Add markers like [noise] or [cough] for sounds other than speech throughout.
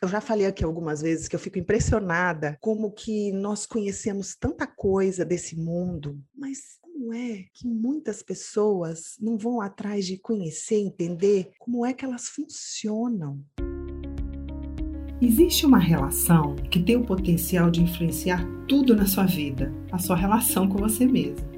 Eu já falei aqui algumas vezes que eu fico impressionada como que nós conhecemos tanta coisa desse mundo, mas como é que muitas pessoas não vão atrás de conhecer, entender como é que elas funcionam? Existe uma relação que tem o potencial de influenciar tudo na sua vida, a sua relação com você mesmo.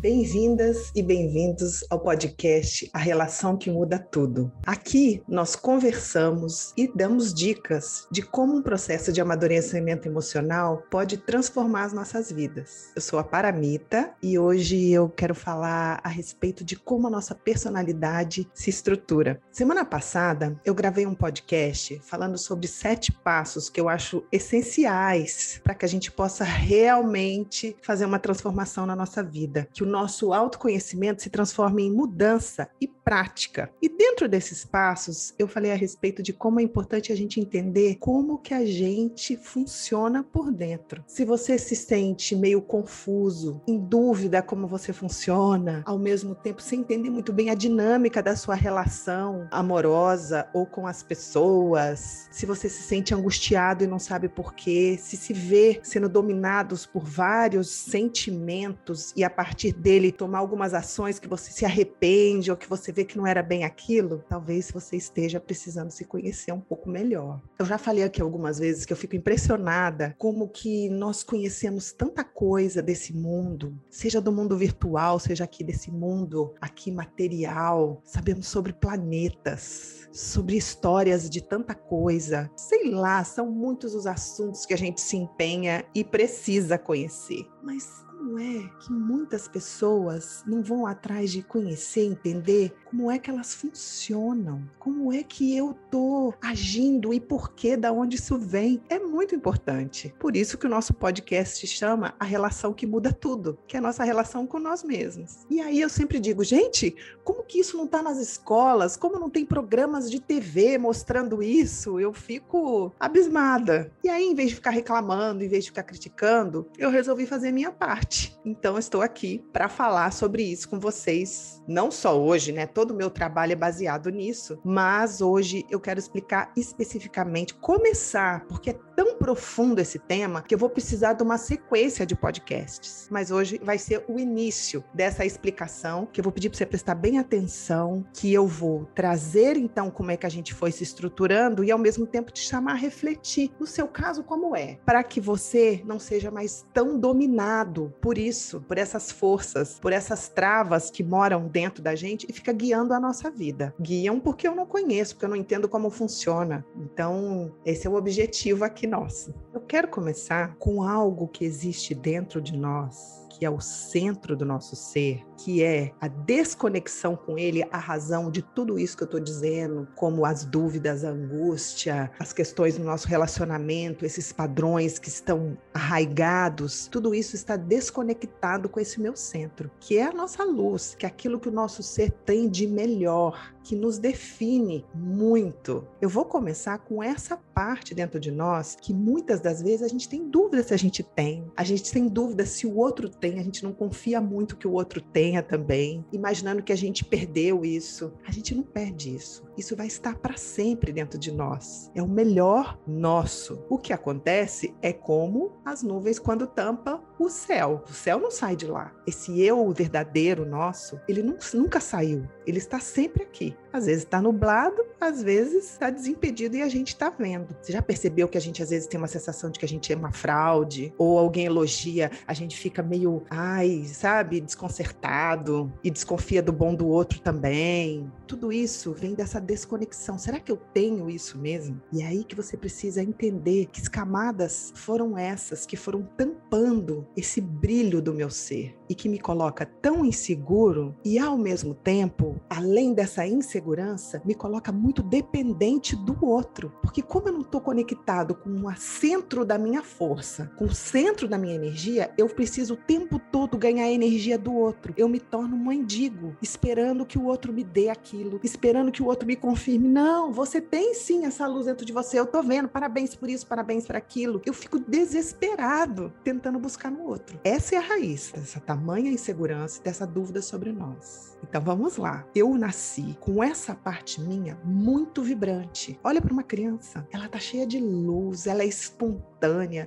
Bem-vindas e bem-vindos ao podcast A Relação que Muda Tudo. Aqui nós conversamos e damos dicas de como um processo de amadurecimento emocional pode transformar as nossas vidas. Eu sou a Paramita e hoje eu quero falar a respeito de como a nossa personalidade se estrutura. Semana passada eu gravei um podcast falando sobre sete passos que eu acho essenciais para que a gente possa realmente fazer uma transformação na nossa vida. Que nosso autoconhecimento se transforme em mudança e prática. E dentro desses passos, eu falei a respeito de como é importante a gente entender como que a gente funciona por dentro. Se você se sente meio confuso, em dúvida como você funciona, ao mesmo tempo sem entender muito bem a dinâmica da sua relação amorosa ou com as pessoas, se você se sente angustiado e não sabe por quê, se se vê sendo dominados por vários sentimentos e a partir dele tomar algumas ações que você se arrepende ou que você vê que não era bem aquilo, talvez você esteja precisando se conhecer um pouco melhor. Eu já falei aqui algumas vezes que eu fico impressionada como que nós conhecemos tanta coisa desse mundo, seja do mundo virtual, seja aqui desse mundo aqui material, sabemos sobre planetas, sobre histórias de tanta coisa. Sei lá, são muitos os assuntos que a gente se empenha e precisa conhecer. Mas como é que muitas pessoas não vão atrás de conhecer, entender como é que elas funcionam, como é que eu tô agindo e por que, da onde isso vem? É muito importante. Por isso que o nosso podcast chama A Relação que Muda Tudo, que é a nossa relação com nós mesmos. E aí eu sempre digo, gente, como que isso não está nas escolas? Como não tem programas de TV mostrando isso? Eu fico abismada. E aí, em vez de ficar reclamando, em vez de ficar criticando, eu resolvi fazer minha parte Então, estou aqui para falar sobre isso com vocês, não só hoje, né? Todo o meu trabalho é baseado nisso, mas hoje eu quero explicar especificamente, começar, porque é tão profundo esse tema que eu vou precisar de uma sequência de podcasts. Mas hoje vai ser o início dessa explicação, que eu vou pedir para você prestar bem atenção, que eu vou trazer então como é que a gente foi se estruturando e ao mesmo tempo te chamar a refletir, no seu caso, como é, para que você não seja mais tão dominado por isso, por essas forças, por essas travas que moram dentro da gente e fica guiando a nossa vida. Guiam porque eu não conheço, porque eu não entendo como funciona. Então, esse é o objetivo aqui nosso. Eu quero começar com algo que existe dentro de nós que é o centro do nosso ser, que é a desconexão com ele, a razão de tudo isso que eu estou dizendo, como as dúvidas, a angústia, as questões no nosso relacionamento, esses padrões que estão arraigados, tudo isso está desconectado com esse meu centro, que é a nossa luz, que é aquilo que o nosso ser tem de melhor, que nos define muito. Eu vou começar com essa parte dentro de nós que muitas das vezes a gente tem dúvida se a gente tem, a gente tem dúvida se o outro tem tem, a gente não confia muito que o outro tenha também, imaginando que a gente perdeu isso. A gente não perde isso. Isso vai estar para sempre dentro de nós. É o melhor nosso. O que acontece é como as nuvens quando tampa o céu. O céu não sai de lá. Esse eu verdadeiro nosso, ele não, nunca saiu. Ele está sempre aqui. Às vezes está nublado, às vezes está desimpedido e a gente está vendo. Você já percebeu que a gente às vezes tem uma sensação de que a gente é uma fraude? Ou alguém elogia, a gente fica meio, ai, sabe, desconcertado e desconfia do bom do outro também. Tudo isso vem dessa desconexão. Será que eu tenho isso mesmo? E é aí que você precisa entender que as camadas foram essas, que foram tão tapando esse brilho do meu ser e que me coloca tão inseguro e ao mesmo tempo, além dessa insegurança, me coloca muito dependente do outro. Porque como eu não estou conectado com o centro da minha força, com o centro da minha energia, eu preciso o tempo todo ganhar a energia do outro. Eu me torno um mendigo, esperando que o outro me dê aquilo, esperando que o outro me confirme. Não, você tem sim essa luz dentro de você. Eu tô vendo. Parabéns por isso, parabéns por aquilo. Eu fico desesperado tentando buscar no outro. Essa é a raiz dessa tamanha insegurança, dessa dúvida sobre nós. Então vamos lá. Eu nasci com essa parte minha muito vibrante. Olha para uma criança, ela tá cheia de luz, ela é espontânea,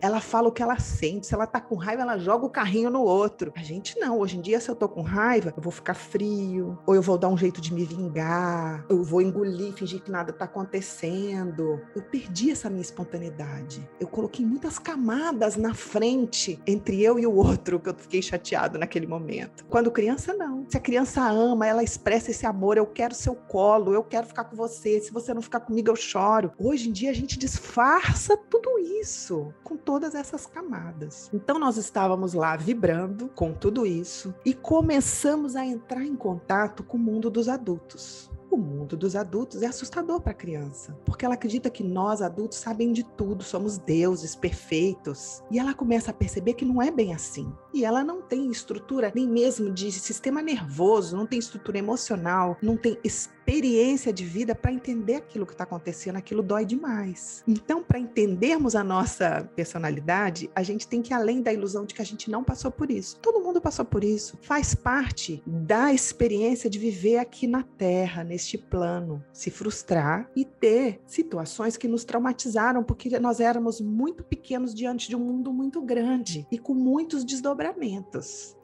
ela fala o que ela sente. Se ela tá com raiva, ela joga o carrinho no outro. A gente não. Hoje em dia, se eu tô com raiva, eu vou ficar frio, ou eu vou dar um jeito de me vingar, eu vou engolir, fingir que nada tá acontecendo. Eu perdi essa minha espontaneidade. Eu coloquei muitas camadas na frente entre eu e o outro que eu fiquei chateado naquele momento. Quando criança, não. Se a criança ama, ela expressa esse amor. Eu quero seu colo, eu quero ficar com você. Se você não ficar comigo, eu choro. Hoje em dia a gente disfarça tudo isso com todas essas camadas. Então nós estávamos lá vibrando com tudo isso e começamos a entrar em contato com o mundo dos adultos. O mundo dos adultos é assustador para a criança, porque ela acredita que nós adultos sabem de tudo, somos deuses perfeitos. E ela começa a perceber que não é bem assim. E ela não tem estrutura nem mesmo de sistema nervoso, não tem estrutura emocional, não tem experiência de vida para entender aquilo que está acontecendo, aquilo dói demais. Então, para entendermos a nossa personalidade, a gente tem que ir além da ilusão de que a gente não passou por isso. Todo mundo passou por isso. Faz parte da experiência de viver aqui na Terra, neste plano, se frustrar e ter situações que nos traumatizaram, porque nós éramos muito pequenos diante de um mundo muito grande e com muitos desdobramentos.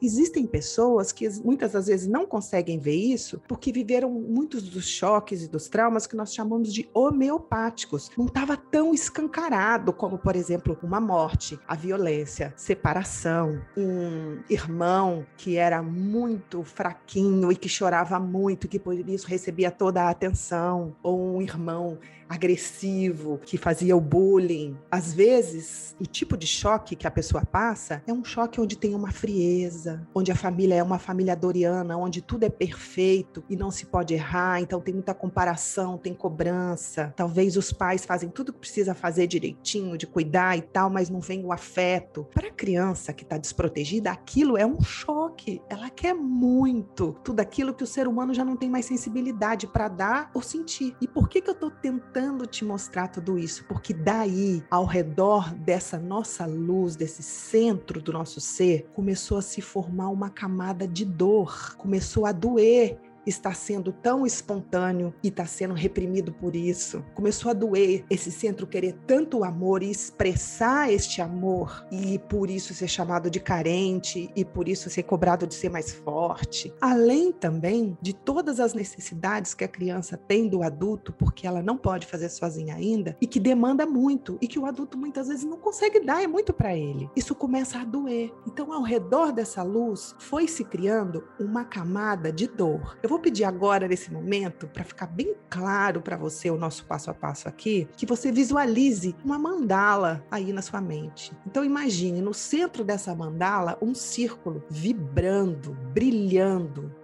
Existem pessoas que muitas das vezes não conseguem ver isso porque viveram muitos dos choques e dos traumas que nós chamamos de homeopáticos. Não estava tão escancarado como, por exemplo, uma morte, a violência, separação, um irmão que era muito fraquinho e que chorava muito, que por isso recebia toda a atenção, ou um irmão agressivo que fazia o bullying. Às vezes, o tipo de choque que a pessoa passa é um choque onde tem uma frieza, onde a família é uma família doriana, onde tudo é perfeito e não se pode errar, então tem muita comparação, tem cobrança. Talvez os pais fazem tudo que precisa fazer direitinho, de cuidar e tal, mas não vem o afeto. Para a criança que está desprotegida, aquilo é um choque. Ela quer muito tudo aquilo que o ser humano já não tem mais sensibilidade para dar ou sentir. E por que que eu estou tentando te mostrar tudo isso, porque daí, ao redor dessa nossa luz, desse centro do nosso ser, começou a se formar uma camada de dor, começou a doer está sendo tão espontâneo e está sendo reprimido por isso. Começou a doer esse centro querer tanto amor e expressar este amor e por isso ser chamado de carente e por isso ser cobrado de ser mais forte. Além também de todas as necessidades que a criança tem do adulto, porque ela não pode fazer sozinha ainda e que demanda muito e que o adulto muitas vezes não consegue dar, é muito para ele. Isso começa a doer. Então, ao redor dessa luz, foi se criando uma camada de dor. Eu vou vou pedir agora, nesse momento, para ficar bem claro para você o nosso passo a passo aqui, que você visualize uma mandala aí na sua mente. Então, imagine no centro dessa mandala um círculo vibrando, brilhando,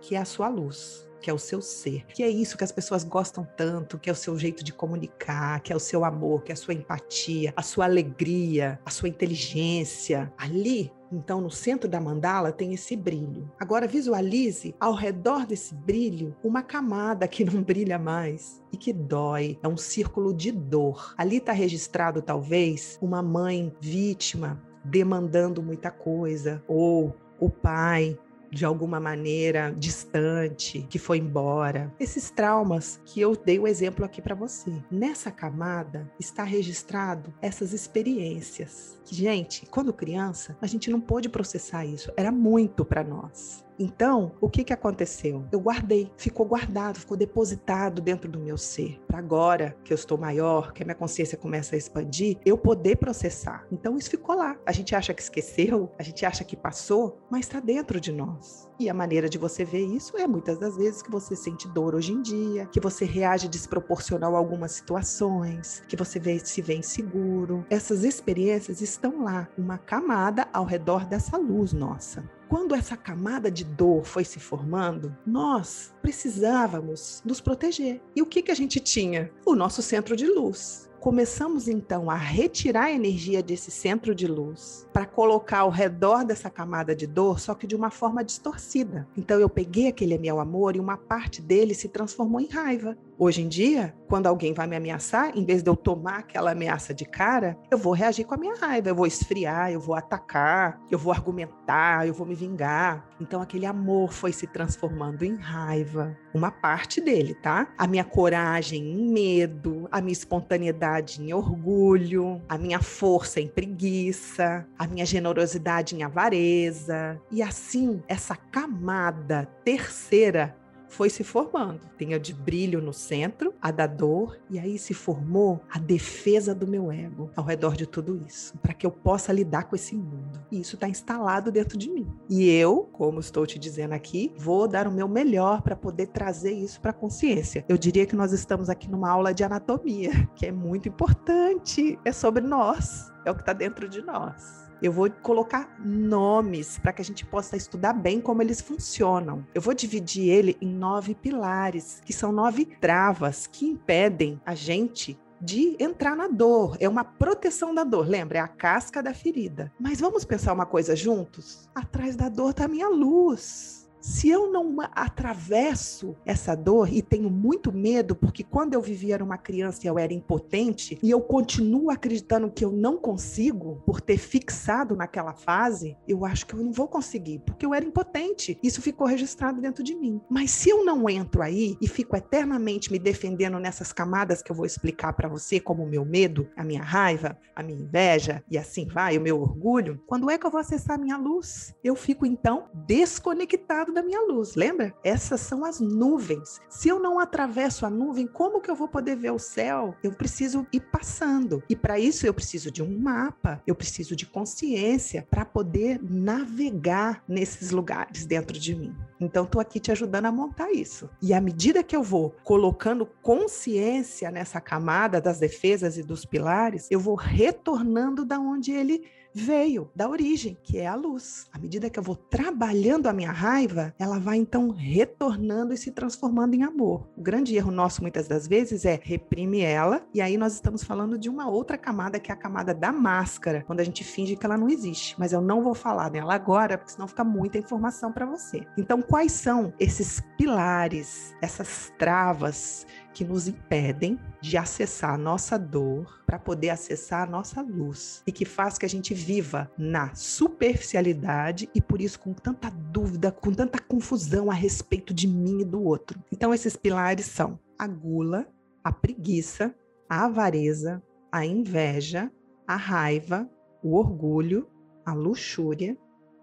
que é a sua luz que é o seu ser, que é isso que as pessoas gostam tanto, que é o seu jeito de comunicar, que é o seu amor, que é a sua empatia, a sua alegria, a sua inteligência. Ali então, no centro da mandala tem esse brilho. Agora, visualize ao redor desse brilho uma camada que não [laughs] brilha mais e que dói. É um círculo de dor. Ali está registrado, talvez, uma mãe vítima demandando muita coisa, ou o pai de alguma maneira distante, que foi embora. Esses traumas que eu dei o exemplo aqui para você. Nessa camada está registrado essas experiências. Gente, quando criança, a gente não pôde processar isso, era muito para nós. Então, o que, que aconteceu? Eu guardei, ficou guardado, ficou depositado dentro do meu ser. Para agora que eu estou maior, que a minha consciência começa a expandir, eu poder processar. Então, isso ficou lá. A gente acha que esqueceu, a gente acha que passou, mas está dentro de nós. E a maneira de você ver isso é muitas das vezes que você sente dor hoje em dia, que você reage desproporcional a algumas situações, que você vê, se vê inseguro. Essas experiências estão lá, uma camada ao redor dessa luz nossa. Quando essa camada de dor foi se formando, nós precisávamos nos proteger. E o que, que a gente tinha? O nosso centro de luz começamos então a retirar a energia desse centro de luz para colocar ao redor dessa camada de dor, só que de uma forma distorcida. Então eu peguei aquele meu amor e uma parte dele se transformou em raiva. Hoje em dia, quando alguém vai me ameaçar, em vez de eu tomar aquela ameaça de cara, eu vou reagir com a minha raiva, eu vou esfriar, eu vou atacar, eu vou argumentar, eu vou me vingar. Então aquele amor foi se transformando em raiva, uma parte dele, tá? A minha coragem em medo, a minha espontaneidade em orgulho, a minha força em preguiça, a minha generosidade em avareza. E assim, essa camada terceira foi se formando. Tem a de brilho no centro, a da dor, e aí se formou a defesa do meu ego ao redor de tudo isso, para que eu possa lidar com esse mundo. E isso está instalado dentro de mim. E eu, como estou te dizendo aqui, vou dar o meu melhor para poder trazer isso para a consciência. Eu diria que nós estamos aqui numa aula de anatomia, que é muito importante, é sobre nós, é o que está dentro de nós. Eu vou colocar nomes para que a gente possa estudar bem como eles funcionam. Eu vou dividir ele em nove pilares, que são nove travas que impedem a gente de entrar na dor. É uma proteção da dor. Lembra? É a casca da ferida. Mas vamos pensar uma coisa juntos? Atrás da dor está a minha luz se eu não atravesso essa dor e tenho muito medo, porque quando eu vivia era uma criança e eu era impotente, e eu continuo acreditando que eu não consigo, por ter fixado naquela fase, eu acho que eu não vou conseguir, porque eu era impotente. Isso ficou registrado dentro de mim. Mas se eu não entro aí e fico eternamente me defendendo nessas camadas que eu vou explicar para você, como o meu medo, a minha raiva, a minha inveja e assim vai, o meu orgulho, quando é que eu vou acessar a minha luz? Eu fico então desconectado da minha luz, lembra? Essas são as nuvens. Se eu não atravesso a nuvem, como que eu vou poder ver o céu? Eu preciso ir passando. E para isso eu preciso de um mapa, eu preciso de consciência para poder navegar nesses lugares dentro de mim. Então, estou aqui te ajudando a montar isso. E à medida que eu vou colocando consciência nessa camada das defesas e dos pilares, eu vou retornando da onde ele veio da origem, que é a luz. À medida que eu vou trabalhando a minha raiva, ela vai então retornando e se transformando em amor. O grande erro nosso muitas das vezes é reprime ela, e aí nós estamos falando de uma outra camada que é a camada da máscara, quando a gente finge que ela não existe. Mas eu não vou falar dela agora, porque senão fica muita informação para você. Então, quais são esses pilares, essas travas que nos impedem de acessar a nossa dor para poder acessar a nossa luz e que faz que a gente viva na superficialidade e por isso com tanta dúvida, com tanta confusão a respeito de mim e do outro. Então esses pilares são a gula, a preguiça, a avareza, a inveja, a raiva, o orgulho, a luxúria,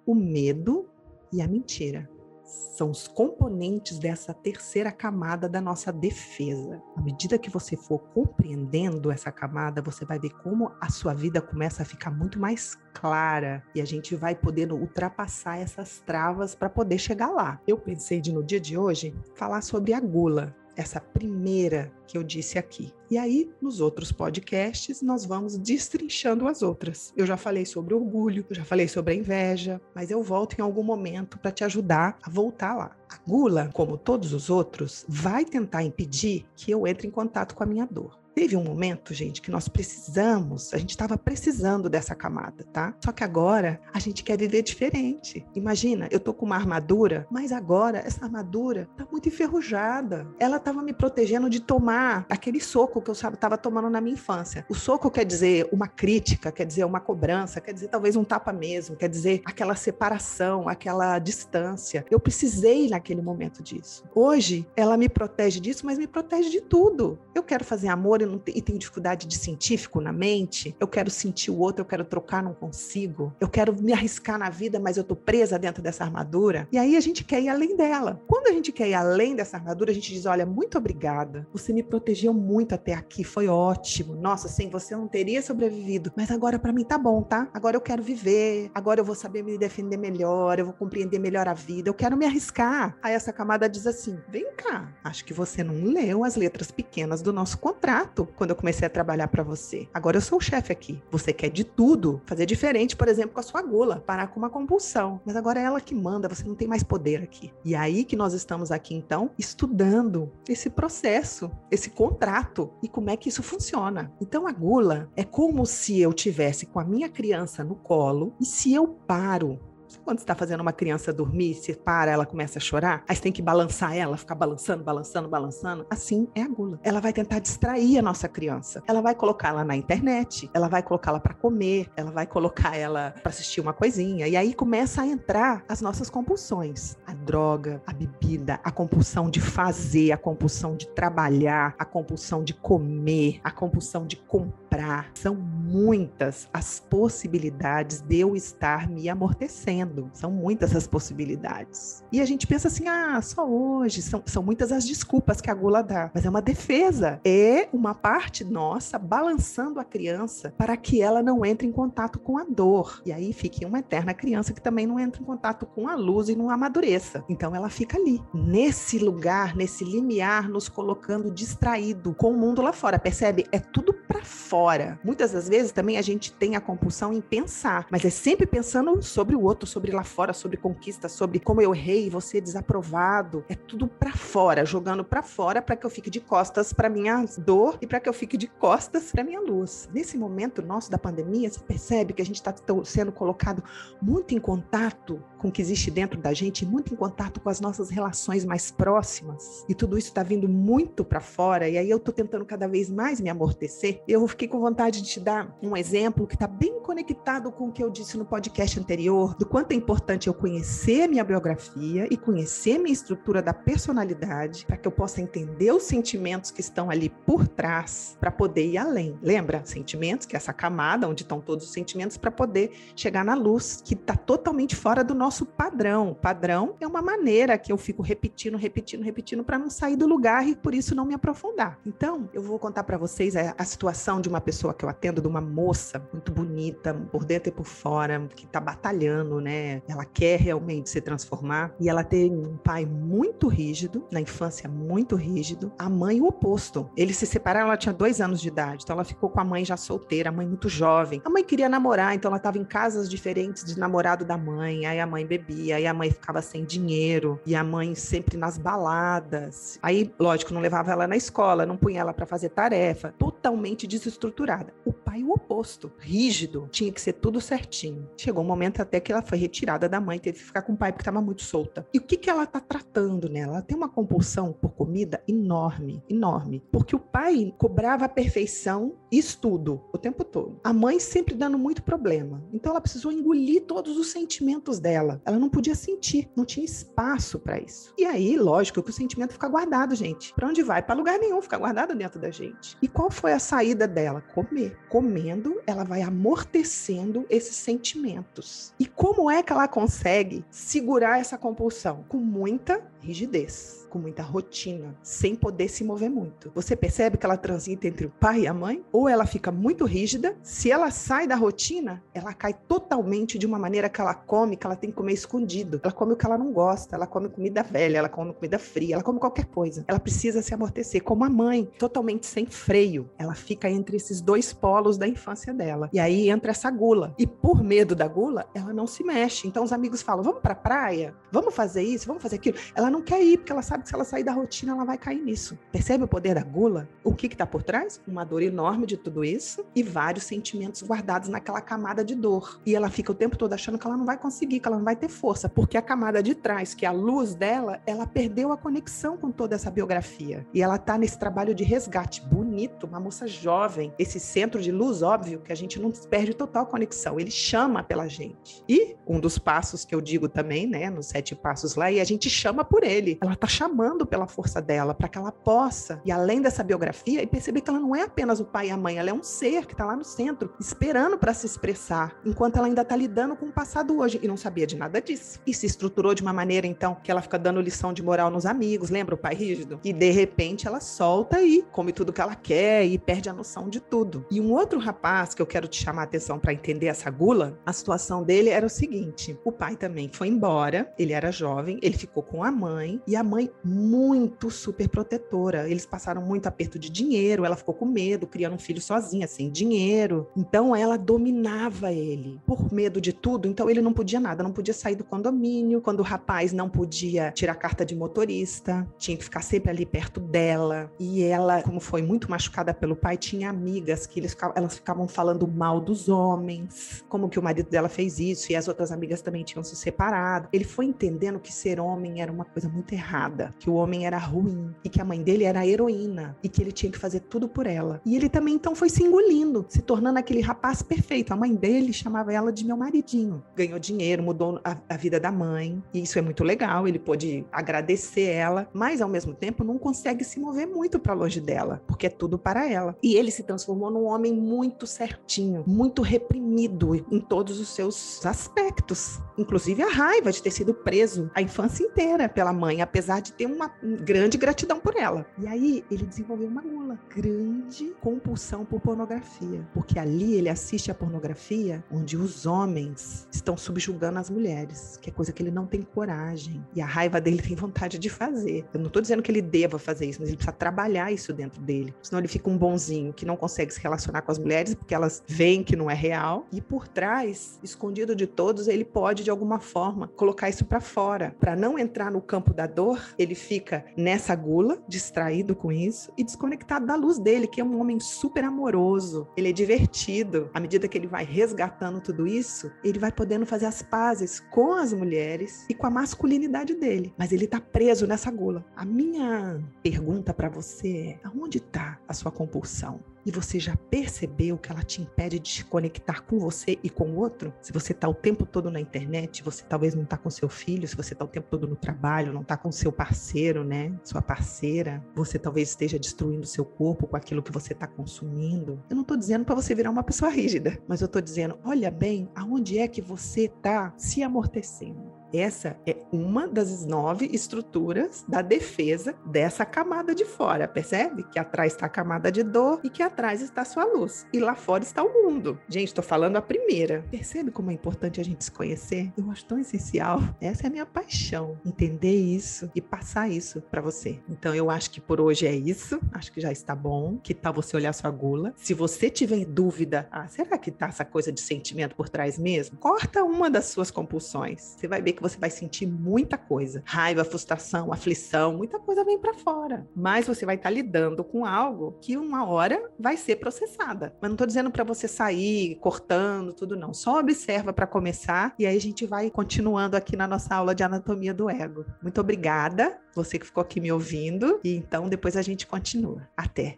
o medo e a mentira são os componentes dessa terceira camada da nossa defesa. À medida que você for compreendendo essa camada, você vai ver como a sua vida começa a ficar muito mais clara e a gente vai podendo ultrapassar essas travas para poder chegar lá. Eu pensei de no dia de hoje falar sobre a gula, essa primeira que eu disse aqui. E aí, nos outros podcasts, nós vamos destrinchando as outras. Eu já falei sobre orgulho, eu já falei sobre a inveja, mas eu volto em algum momento para te ajudar a voltar lá. A gula, como todos os outros, vai tentar impedir que eu entre em contato com a minha dor. Teve um momento, gente, que nós precisamos, a gente estava precisando dessa camada, tá? Só que agora a gente quer viver diferente. Imagina, eu tô com uma armadura, mas agora essa armadura tá muito enferrujada. Ela estava me protegendo de tomar aquele soco que eu estava tomando na minha infância. O soco quer dizer uma crítica, quer dizer uma cobrança, quer dizer talvez um tapa mesmo, quer dizer aquela separação, aquela distância. Eu precisei naquele momento disso. Hoje ela me protege disso, mas me protege de tudo. Eu quero fazer amor e, não te, e tenho dificuldade de científico na mente. Eu quero sentir o outro, eu quero trocar, não consigo. Eu quero me arriscar na vida, mas eu tô presa dentro dessa armadura. E aí a gente quer ir além dela. Quando a gente quer ir além dessa armadura, a gente diz: olha, muito obrigada. Você me protegeu muito até aqui, foi ótimo. Nossa, sem você eu não teria sobrevivido. Mas agora para mim tá bom, tá? Agora eu quero viver. Agora eu vou saber me defender melhor, eu vou compreender melhor a vida. Eu quero me arriscar. Aí essa camada diz assim: vem cá, acho que você não leu as letras pequenas do nosso contrato quando eu comecei a trabalhar para você. Agora eu sou o chefe aqui. Você quer de tudo, fazer diferente, por exemplo, com a sua gula, parar com uma compulsão. Mas agora é ela que manda, você não tem mais poder aqui. E aí que nós estamos aqui então estudando esse processo, esse contrato e como é que isso funciona. Então a gula é como se eu tivesse com a minha criança no colo e se eu paro quando você está fazendo uma criança dormir, se para, ela começa a chorar, aí você tem que balançar ela, ficar balançando, balançando, balançando. Assim é a gula. Ela vai tentar distrair a nossa criança. Ela vai colocá-la na internet, ela vai colocá-la para comer, ela vai colocar ela para assistir uma coisinha. E aí começa a entrar as nossas compulsões: a droga, a bebida, a compulsão de fazer, a compulsão de trabalhar, a compulsão de comer, a compulsão de comprar. São muitas as possibilidades de eu estar me amortecendo são muitas as possibilidades. E a gente pensa assim: ah, só hoje. São, são muitas as desculpas que a gula dá. Mas é uma defesa. É uma parte nossa balançando a criança para que ela não entre em contato com a dor. E aí fique uma eterna criança que também não entra em contato com a luz e não amadureça. Então ela fica ali, nesse lugar, nesse limiar, nos colocando distraído com o mundo lá fora. Percebe? É tudo para fora. Muitas das vezes também a gente tem a compulsão em pensar, mas é sempre pensando sobre o outro, sobre lá fora, sobre conquista, sobre como eu errei, você desaprovado. É tudo para fora, jogando para fora para que eu fique de costas para minha dor e para que eu fique de costas para minha luz. Nesse momento nosso da pandemia, você percebe que a gente está sendo colocado muito em contato com o que existe dentro da gente, muito em contato com as nossas relações mais próximas. E tudo isso está vindo muito para fora. E aí eu estou tentando cada vez mais me amortecer. Eu fiquei com vontade de te dar um exemplo que está bem conectado com o que eu disse no podcast anterior, do quanto é importante eu conhecer minha biografia e conhecer minha estrutura da personalidade para que eu possa entender os sentimentos que estão ali por trás para poder ir além. Lembra? Sentimentos, que é essa camada onde estão todos os sentimentos para poder chegar na luz, que está totalmente fora do nosso padrão. Padrão é uma maneira que eu fico repetindo, repetindo, repetindo para não sair do lugar e por isso não me aprofundar. Então, eu vou contar para vocês a, a situação de uma pessoa que eu atendo, de uma moça muito bonita, por dentro e por fora, que está batalhando, né? Ela quer realmente se transformar e ela tem um pai muito rígido, na infância muito rígido, a mãe o oposto. Eles se separaram, ela tinha dois anos de idade, então ela ficou com a mãe já solteira, a mãe muito jovem. A mãe queria namorar, então ela estava em casas diferentes de namorado da mãe, aí a mãe bebia, aí a mãe ficava sem dinheiro, e a mãe sempre nas baladas. Aí, lógico, não levava ela na escola, não punha ela para fazer tarefa, totalmente desestruturada. O pai o oposto, rígido, tinha que ser tudo certinho. Chegou um momento até que ela foi retirada da mãe, teve que ficar com o pai porque estava muito solta. E o que, que ela está tratando nela? Ela tem uma compulsão por comida enorme, enorme. Porque o pai cobrava a perfeição estudo o tempo todo. A mãe sempre dando muito problema. Então ela precisou engolir todos os sentimentos dela. Ela não podia sentir, não tinha espaço para isso. E aí, lógico que o sentimento fica guardado, gente. Para onde vai? Para lugar nenhum, fica guardado dentro da gente. E qual foi a saída dela? Comer. Comendo, ela vai amortecendo esses sentimentos. E como é que ela consegue segurar essa compulsão? Com muita rigidez com muita rotina, sem poder se mover muito. Você percebe que ela transita entre o pai e a mãe? Ou ela fica muito rígida? Se ela sai da rotina, ela cai totalmente de uma maneira que ela come, que ela tem que comer escondido. Ela come o que ela não gosta, ela come comida velha, ela come comida fria, ela come qualquer coisa. Ela precisa se amortecer, como a mãe, totalmente sem freio. Ela fica entre esses dois polos da infância dela. E aí entra essa gula. E por medo da gula, ela não se mexe. Então os amigos falam: vamos pra praia? Vamos fazer isso? Vamos fazer aquilo? Ela não quer ir, porque ela sabe que se ela sair da rotina, ela vai cair nisso. Percebe o poder da gula? O que está por trás? Uma dor enorme de tudo isso e vários sentimentos guardados naquela camada de dor. E ela fica o tempo todo achando que ela não vai conseguir, que ela não vai ter força, porque a camada de trás, que é a luz dela, ela perdeu a conexão com toda essa biografia. E ela está nesse trabalho de resgate bonito bonito, uma moça jovem. Esse centro de luz, óbvio, que a gente não perde total conexão. Ele chama pela gente. E um dos passos que eu digo também, né, nos sete passos lá, e a gente chama por ele. Ela tá chamando pela força dela, para que ela possa, e além dessa biografia, e perceber que ela não é apenas o pai e a mãe, ela é um ser que tá lá no centro, esperando para se expressar, enquanto ela ainda tá lidando com o passado hoje e não sabia de nada disso. E se estruturou de uma maneira, então, que ela fica dando lição de moral nos amigos, lembra o pai rígido? E de repente ela solta e come tudo que ela quer e perde a noção de tudo. E um outro rapaz que eu quero te chamar a atenção para entender essa gula, a situação dele era o seguinte: o pai também foi embora, ele era jovem, ele ficou com a mãe e a mãe muito super protetora. Eles passaram muito aperto de dinheiro, ela ficou com medo, criando um filho sozinha, sem dinheiro. Então ela dominava ele por medo de tudo, então ele não podia nada, não podia sair do condomínio. Quando o rapaz não podia tirar carta de motorista, tinha que ficar sempre ali perto dela. E ela, como foi muito machucada pelo pai, tinha amigas que eles, elas ficavam falando mal dos homens, como que o marido dela fez isso e as outras amigas também tinham se separado. Ele foi entendendo que ser homem era uma coisa muito errada, que o homem era ruim e que a mãe dele era heroína e que ele tinha que fazer tudo por ela. E ele também então foi se engolindo, se tornando aquele rapaz perfeito. A mãe dele chamava ela de meu maridinho. Ganhou dinheiro, mudou a, a vida da mãe, e isso é muito legal. Ele pôde agradecer ela, mas ao mesmo tempo não consegue se mover muito para longe dela, porque é para ela. E ele se transformou num homem muito certinho, muito reprimido em todos os seus aspectos, inclusive a raiva de ter sido preso a infância inteira pela mãe, apesar de ter uma grande gratidão por ela. E aí ele desenvolveu uma gula, grande compulsão por pornografia, porque ali ele assiste a pornografia onde os homens estão subjugando as mulheres, que é coisa que ele não tem coragem. E a raiva dele [laughs] tem vontade de fazer. Eu não estou dizendo que ele deva fazer isso, mas ele precisa trabalhar isso dentro dele. Senão ele fica um bonzinho que não consegue se relacionar com as mulheres porque elas veem que não é real. E por trás, escondido de todos, ele pode de alguma forma colocar isso para fora, para não entrar no campo da dor. Ele fica nessa gula, distraído com isso e desconectado da luz dele, que é um homem super amoroso. Ele é divertido. À medida que ele vai resgatando tudo isso, ele vai podendo fazer as pazes com as mulheres e com a masculinidade dele. Mas ele está preso nessa gula. A minha pergunta para você é: aonde está a sua compulsão? e você já percebeu que ela te impede de se conectar com você e com o outro? Se você está o tempo todo na internet, você talvez não está com seu filho, se você está o tempo todo no trabalho, não está com seu parceiro, né? Sua parceira, você talvez esteja destruindo seu corpo com aquilo que você está consumindo. Eu não estou dizendo para você virar uma pessoa rígida, mas eu estou dizendo, olha bem aonde é que você está se amortecendo. Essa é uma das nove estruturas da defesa dessa camada de fora, percebe? Que atrás está a camada de dor e que atrás está a sua luz. E lá fora está o mundo. Gente, estou falando a primeira. Percebe como é importante a gente se conhecer? Eu acho tão essencial. Essa é a minha paixão. Entender isso e passar isso para você. Então, eu acho que por hoje é isso. Acho que já está bom. Que tal você olhar sua gula? Se você tiver dúvida, ah, será que tá essa coisa de sentimento por trás mesmo? Corta uma das suas compulsões. Você vai ver que você vai sentir muita coisa. Raiva, frustração, aflição, muita coisa vem para fora. Mas você vai estar tá lidando com algo que uma hora vai ser processada. Mas não estou dizendo para você sair cortando tudo não. Só observa para começar e aí a gente vai continuando aqui na nossa aula de anatomia do ego. Muito obrigada, você que ficou aqui me ouvindo, e então depois a gente continua. Até.